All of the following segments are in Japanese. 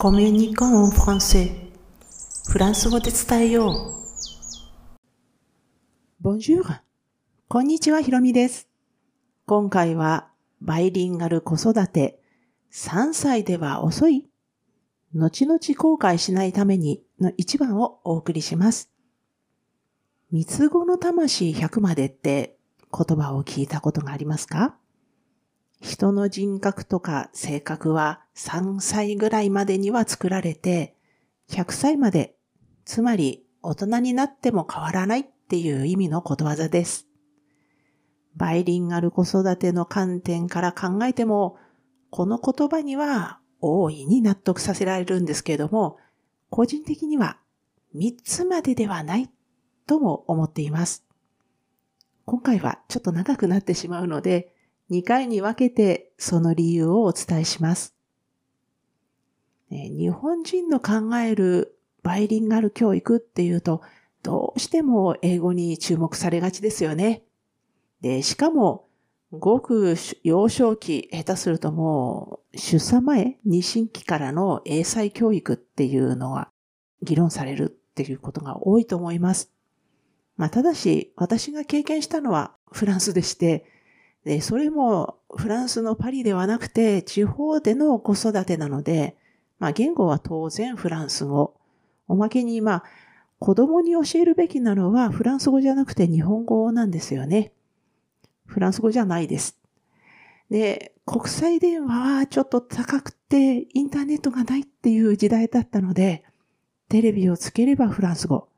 コミュニコンフランセフランス語で伝えよう。Bonjour! こんにちは、ひろみです。今回は、バイリンガル子育て、3歳では遅い後々後悔しないためにの一番をお送りします。三つ子の魂100までって言葉を聞いたことがありますか人の人格とか性格は3歳ぐらいまでには作られて、100歳まで、つまり大人になっても変わらないっていう意味のことわざです。バイリンガル子育ての観点から考えても、この言葉には大いに納得させられるんですけれども、個人的には3つまでではないとも思っています。今回はちょっと長くなってしまうので、2回に分けてその理由をお伝えします。日本人の考えるバイリンガル教育っていうと、どうしても英語に注目されがちですよね。で、しかも、ごく幼少期、下手するともう、出産前、妊娠期からの英才教育っていうのが議論されるっていうことが多いと思います。まあ、ただし、私が経験したのはフランスでして、で、それもフランスのパリではなくて地方での子育てなので、まあ言語は当然フランス語。おまけにまあ子供に教えるべきなのはフランス語じゃなくて日本語なんですよね。フランス語じゃないです。で、国際電話はちょっと高くてインターネットがないっていう時代だったので、テレビをつければフランス語。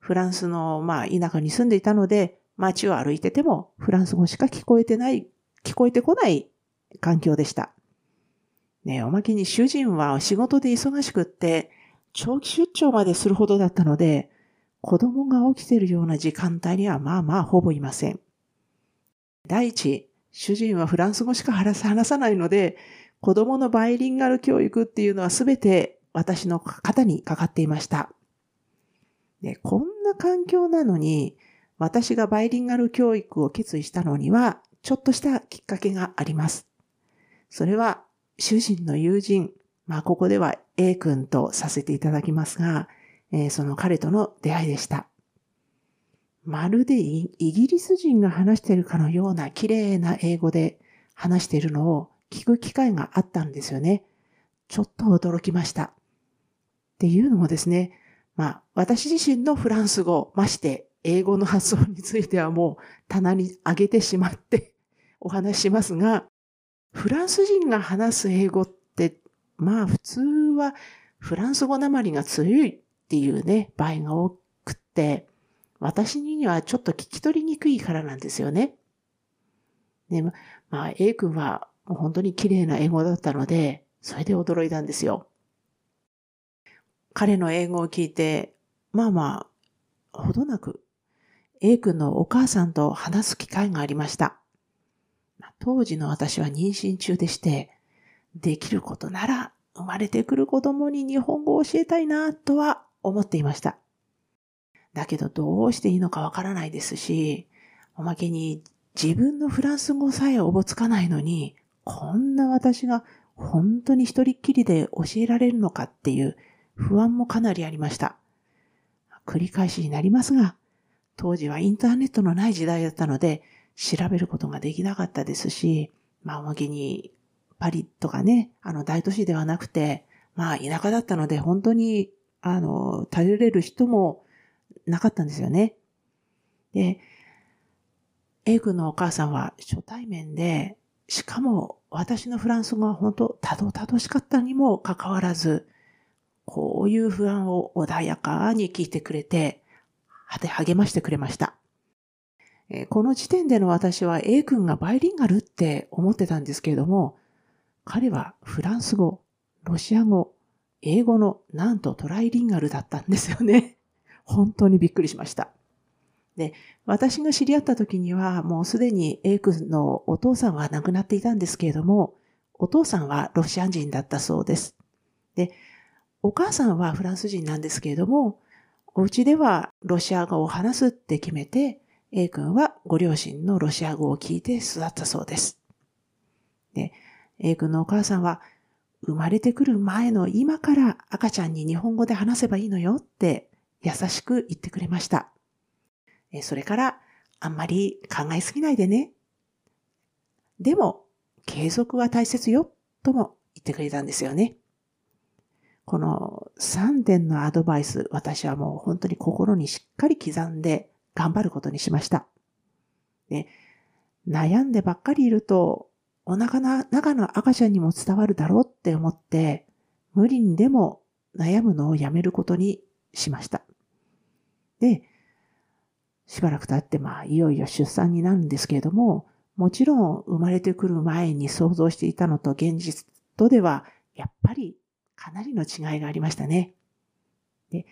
フランスのまあ田舎に住んでいたので、街を歩いててもフランス語しか聞こえてない、聞こえてこない環境でした。ねおまけに主人は仕事で忙しくって、長期出張までするほどだったので、子供が起きてるような時間帯にはまあまあほぼいません。第一、主人はフランス語しか話さないので、子供のバイリンガル教育っていうのはすべて私の肩にかかっていました。で、こんな環境なのに、私がバイリンガル教育を決意したのには、ちょっとしたきっかけがあります。それは、主人の友人、まあ、ここでは A 君とさせていただきますが、えー、その彼との出会いでした。まるでイギリス人が話しているかのような綺麗な英語で話しているのを聞く機会があったんですよね。ちょっと驚きました。っていうのもですね、まあ、私自身のフランス語、まして英語の発音についてはもう棚に上げてしまって お話しますが、フランス人が話す英語って、まあ普通はフランス語なまりが強いっていうね、場合が多くて、私にはちょっと聞き取りにくいからなんですよね。で、まあ A 君は本当に綺麗な英語だったので、それで驚いたんですよ。彼の英語を聞いて、まあまあ、ほどなく A 君のお母さんと話す機会がありました。当時の私は妊娠中でして、できることなら生まれてくる子供に日本語を教えたいなとは思っていました。だけどどうしていいのかわからないですし、おまけに自分のフランス語さえおぼつかないのに、こんな私が本当に一人っきりで教えられるのかっていう不安もかなりありました。繰り返しになりますが、当時はインターネットのない時代だったので、調べることができなかったですし、まあ、おまけに、パリとかね、あの、大都市ではなくて、まあ、田舎だったので、本当に、あの、頼れる人もなかったんですよね。で、A 君のお母さんは初対面で、しかも私のフランス語は本当たどたどしかったにもかかわらず、こういう不安を穏やかに聞いてくれて、励ましてくれました。この時点での私は A 君がバイリンガルって思ってたんですけれども、彼はフランス語、ロシア語、英語のなんとトライリンガルだったんですよね。本当にびっくりしました。で、私が知り合った時にはもうすでに A 君のお父さんは亡くなっていたんですけれども、お父さんはロシア人だったそうです。で、お母さんはフランス人なんですけれども、お家ではロシア語を話すって決めて、A 君はご両親のロシア語を聞いて育ったそうです。で、A 君のお母さんは、生まれてくる前の今から赤ちゃんに日本語で話せばいいのよって優しく言ってくれました。それからあんまり考えすぎないでね。でも継続は大切よとも言ってくれたんですよね。この3点のアドバイス、私はもう本当に心にしっかり刻んで頑張ることにしました。で悩んでばっかりいると、お腹の中の赤ちゃんにも伝わるだろうって思って、無理にでも悩むのをやめることにしました。で、しばらく経って、まあ、いよいよ出産になるんですけれども、もちろん生まれてくる前に想像していたのと現実とでは、やっぱりかなりの違いがありましたね。で、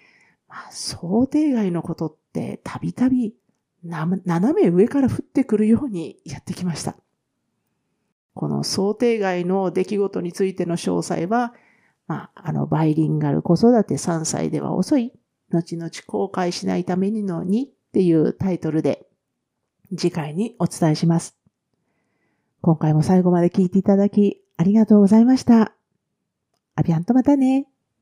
まあ、想定外のことってたびたび斜め上から降ってくるようにやってきました。この想定外の出来事についての詳細は、まあ、あの、バイリンガル子育て3歳では遅い、後々後悔しないためにのにっていうタイトルで次回にお伝えします。今回も最後まで聞いていただきありがとうございました。アビアンとまたね。